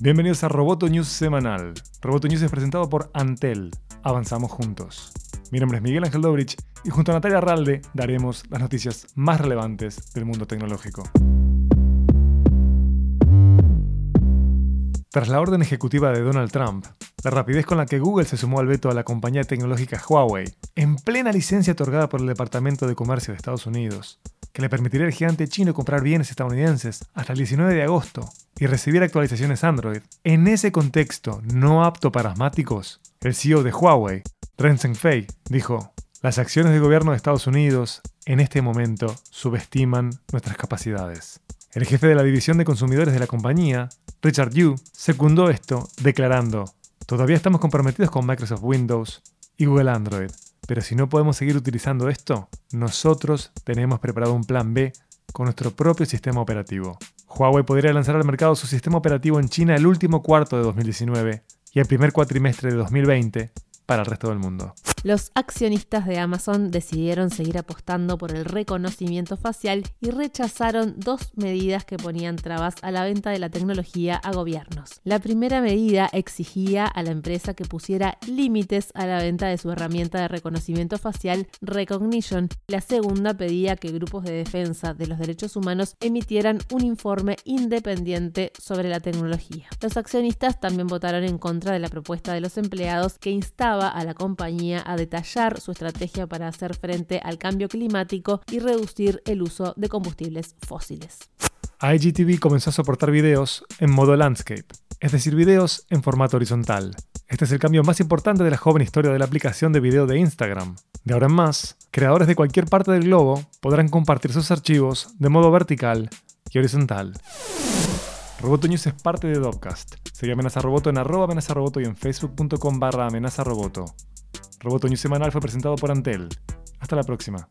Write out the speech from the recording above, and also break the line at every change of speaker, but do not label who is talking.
Bienvenidos a Roboto News semanal. Roboto News es presentado por Antel. Avanzamos juntos. Mi nombre es Miguel Ángel Dobrich y junto a Natalia Arralde daremos las noticias más relevantes del mundo tecnológico. Tras la orden ejecutiva de Donald Trump, la rapidez con la que Google se sumó al veto a la compañía tecnológica Huawei, en plena licencia otorgada por el Departamento de Comercio de Estados Unidos, que le permitiría al gigante chino comprar bienes estadounidenses hasta el 19 de agosto y recibir actualizaciones Android, en ese contexto no apto para asmáticos, el CEO de Huawei, Ren Zhengfei, dijo, las acciones del gobierno de Estados Unidos en este momento subestiman nuestras capacidades. El jefe de la división de consumidores de la compañía, Richard Yu, secundó esto, declarando, todavía estamos comprometidos con Microsoft Windows y Google Android, pero si no podemos seguir utilizando esto, nosotros tenemos preparado un plan B con nuestro propio sistema operativo. Huawei podría lanzar al mercado su sistema operativo en China el último cuarto de 2019 y el primer cuatrimestre de 2020 para el resto del mundo.
Los accionistas de Amazon decidieron seguir apostando por el reconocimiento facial y rechazaron dos medidas que ponían trabas a la venta de la tecnología a gobiernos. La primera medida exigía a la empresa que pusiera límites a la venta de su herramienta de reconocimiento facial Recognition. La segunda pedía que grupos de defensa de los derechos humanos emitieran un informe independiente sobre la tecnología. Los accionistas también votaron en contra de la propuesta de los empleados que instaba a la compañía a detallar su estrategia para hacer frente al cambio climático y reducir el uso de combustibles fósiles.
IGTV comenzó a soportar videos en modo landscape, es decir, videos en formato horizontal. Este es el cambio más importante de la joven historia de la aplicación de video de Instagram. De ahora en más, creadores de cualquier parte del globo podrán compartir sus archivos de modo vertical y horizontal. Roboto News es parte de Dopcast. Sigue Amenaza Roboto en arroba amenaza roboto y en facebook.com barra amenaza roboto. Roboto News semanal fue presentado por Antel. Hasta la próxima.